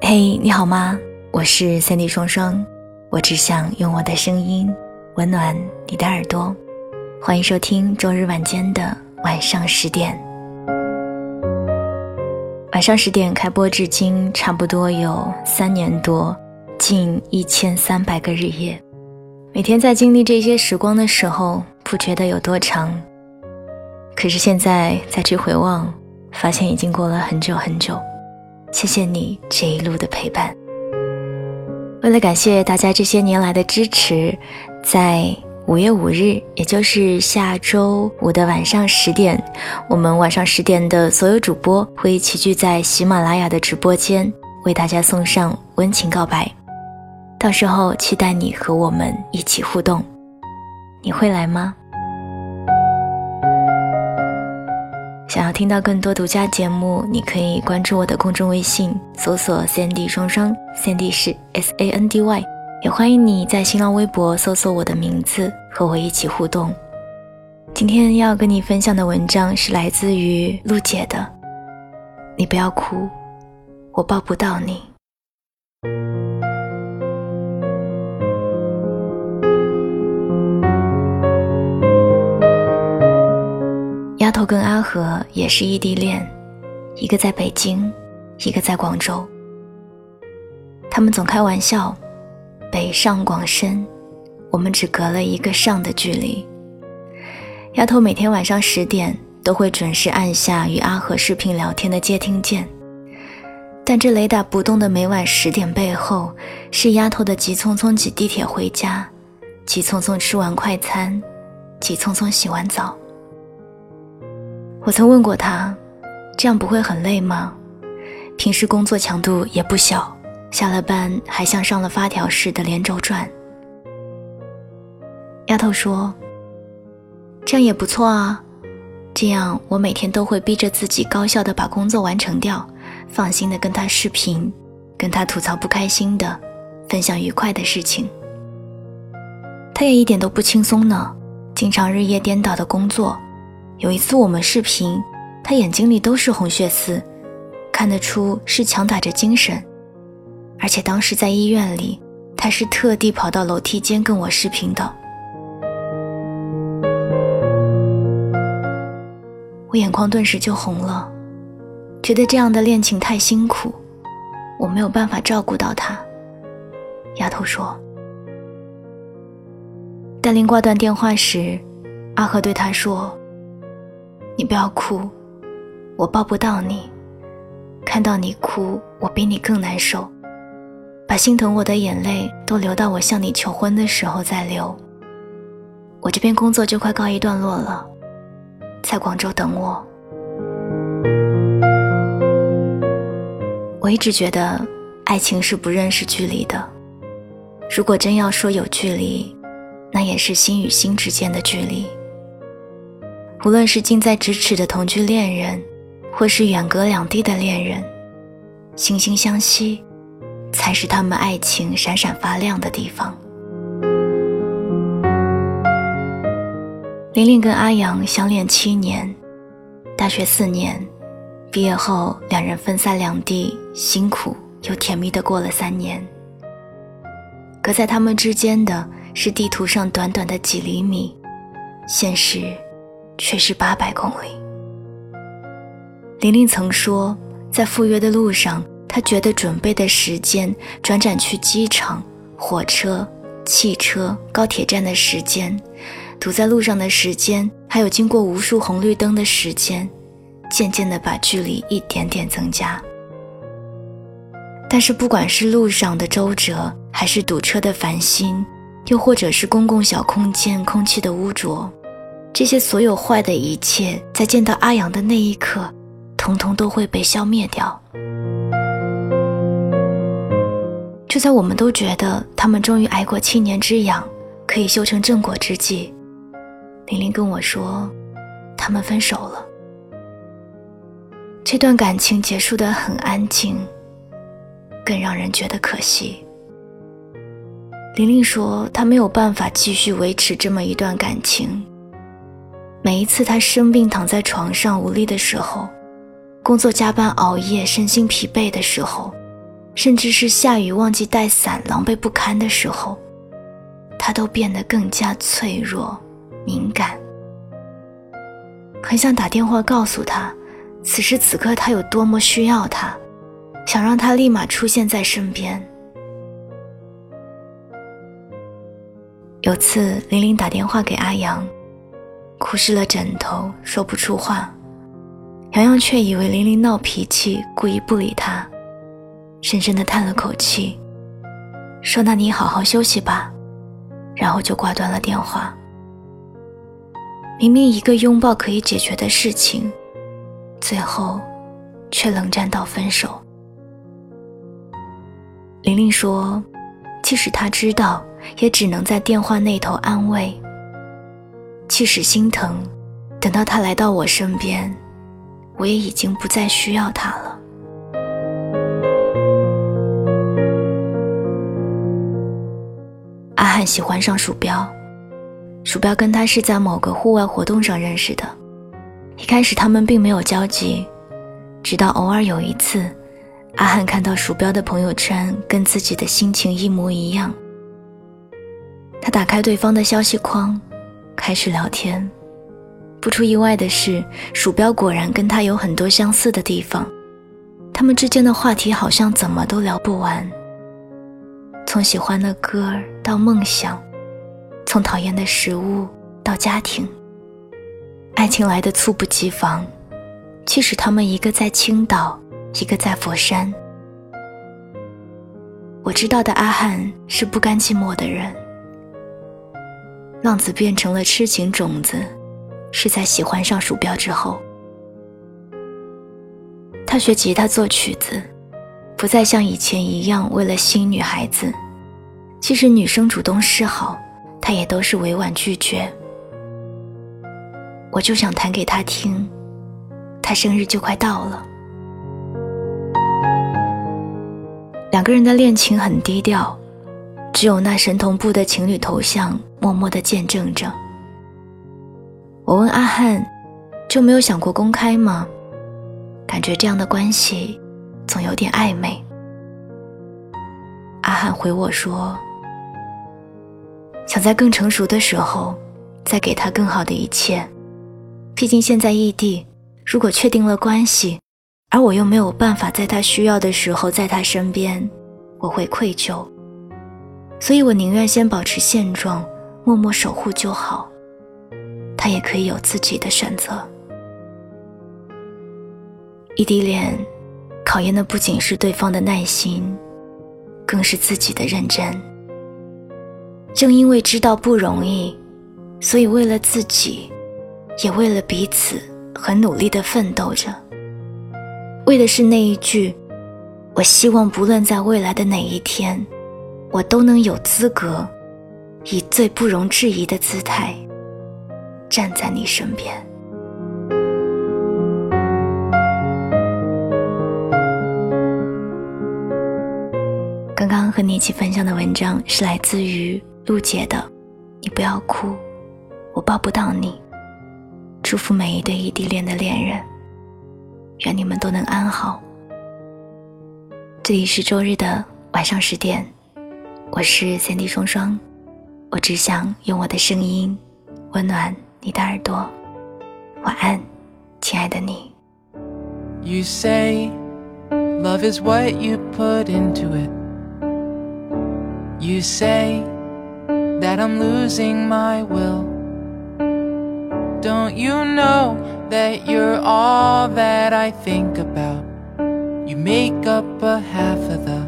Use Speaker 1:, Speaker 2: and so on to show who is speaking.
Speaker 1: 嘿，你好吗？我是三 D 双双，我只想用我的声音温暖你的耳朵。欢迎收听周日晚间的晚上十点。晚上十点开播至今，差不多有三年多，近一千三百个日夜。每天在经历这些时光的时候，不觉得有多长。可是现在再去回望，发现已经过了很久很久。谢谢你这一路的陪伴。为了感谢大家这些年来的支持，在五月五日，也就是下周五的晚上十点，我们晚上十点的所有主播会齐聚在喜马拉雅的直播间，为大家送上温情告白。到时候期待你和我们一起互动，你会来吗？听到更多独家节目，你可以关注我的公众微信，搜索 “Sandy 双双 ”，Sandy 是 S A N D Y，也欢迎你在新浪微博搜索我的名字，和我一起互动。今天要跟你分享的文章是来自于陆姐的，你不要哭，我抱不到你。丫头跟阿和也是异地恋，一个在北京，一个在广州。他们总开玩笑，北上广深，我们只隔了一个上的距离。丫头每天晚上十点都会准时按下与阿和视频聊天的接听键，但这雷打不动的每晚十点背后，是丫头的急匆匆挤地铁回家，急匆匆吃完快餐，急匆匆洗完澡。我曾问过他，这样不会很累吗？平时工作强度也不小，下了班还像上了发条似的连轴转。丫头说：“这样也不错啊，这样我每天都会逼着自己高效的把工作完成掉，放心的跟他视频，跟他吐槽不开心的，分享愉快的事情。他也一点都不轻松呢，经常日夜颠倒的工作。”有一次我们视频，他眼睛里都是红血丝，看得出是强打着精神。而且当时在医院里，他是特地跑到楼梯间跟我视频的。我眼眶顿时就红了，觉得这样的恋情太辛苦，我没有办法照顾到他。丫头说。戴琳挂断电话时，阿和对他说。你不要哭，我抱不到你。看到你哭，我比你更难受。把心疼我的眼泪都流到我向你求婚的时候再流。我这边工作就快告一段落了，在广州等我。我一直觉得，爱情是不认识距离的。如果真要说有距离，那也是心与心之间的距离。无论是近在咫尺的同居恋人，或是远隔两地的恋人，惺惺相惜，才是他们爱情闪闪发亮的地方。玲玲跟阿阳相恋七年，大学四年，毕业后两人分散两地，辛苦又甜蜜的过了三年。隔在他们之间的是地图上短短的几厘米，现实。却是八百公里。玲玲曾说，在赴约的路上，她觉得准备的时间，转转去机场、火车、汽车、高铁站的时间，堵在路上的时间，还有经过无数红绿灯的时间，渐渐的把距离一点点增加。但是，不管是路上的周折，还是堵车的烦心，又或者是公共小空间空气的污浊。这些所有坏的一切，在见到阿阳的那一刻，统统都会被消灭掉。就在我们都觉得他们终于挨过七年之痒，可以修成正果之际，玲玲跟我说，他们分手了。这段感情结束的很安静，更让人觉得可惜。玲玲说，她没有办法继续维持这么一段感情。每一次他生病躺在床上无力的时候，工作加班熬夜、身心疲惫的时候，甚至是下雨忘记带伞、狼狈不堪的时候，他都变得更加脆弱、敏感。很想打电话告诉他，此时此刻他有多么需要他，想让他立马出现在身边。有次玲玲打电话给阿阳，哭湿了枕头，说不出话。洋洋却以为玲玲闹脾气，故意不理他，深深的叹了口气，说：“那你好好休息吧。”然后就挂断了电话。明明一个拥抱可以解决的事情，最后却冷战到分手。玲玲说：“即使他知道，也只能在电话那头安慰。即使心疼，等到他来到我身边。”我也已经不再需要他了。阿汉喜欢上鼠标，鼠标跟他是在某个户外活动上认识的。一开始他们并没有交集，直到偶尔有一次，阿汉看到鼠标的朋友圈跟自己的心情一模一样，他打开对方的消息框，开始聊天。不出意外的是，鼠标果然跟他有很多相似的地方，他们之间的话题好像怎么都聊不完。从喜欢的歌到梦想，从讨厌的食物到家庭，爱情来的猝不及防。即使他们一个在青岛，一个在佛山，我知道的阿汉是不甘寂寞的人。浪子变成了痴情种子。是在喜欢上鼠标之后，他学吉他做曲子，不再像以前一样为了吸引女孩子。即使女生主动示好，他也都是委婉拒绝。我就想弹给他听，他生日就快到了。两个人的恋情很低调，只有那神同步的情侣头像默默的见证着。我问阿汉：“就没有想过公开吗？感觉这样的关系总有点暧昧。”阿汉回我说：“想在更成熟的时候，再给他更好的一切。毕竟现在异地，如果确定了关系，而我又没有办法在他需要的时候在他身边，我会愧疚。所以我宁愿先保持现状，默默守护就好。”他也可以有自己的选择。异地恋考验的不仅是对方的耐心，更是自己的认真。正因为知道不容易，所以为了自己，也为了彼此，很努力的奋斗着。为的是那一句：“我希望不论在未来的哪一天，我都能有资格，以最不容置疑的姿态。”站在你身边。刚刚和你一起分享的文章是来自于陆姐的，你不要哭，我抱不到你。祝福每一对异地恋的恋人，愿你们都能安好。这里是周日的晚上十点，我是三 D 双双，我只想用我的声音温暖。你的耳朵，晚安，亲爱的你。You say love is what you put into it. You say that I'm losing my will. Don't you know that you're all that I think about? You make up a half of the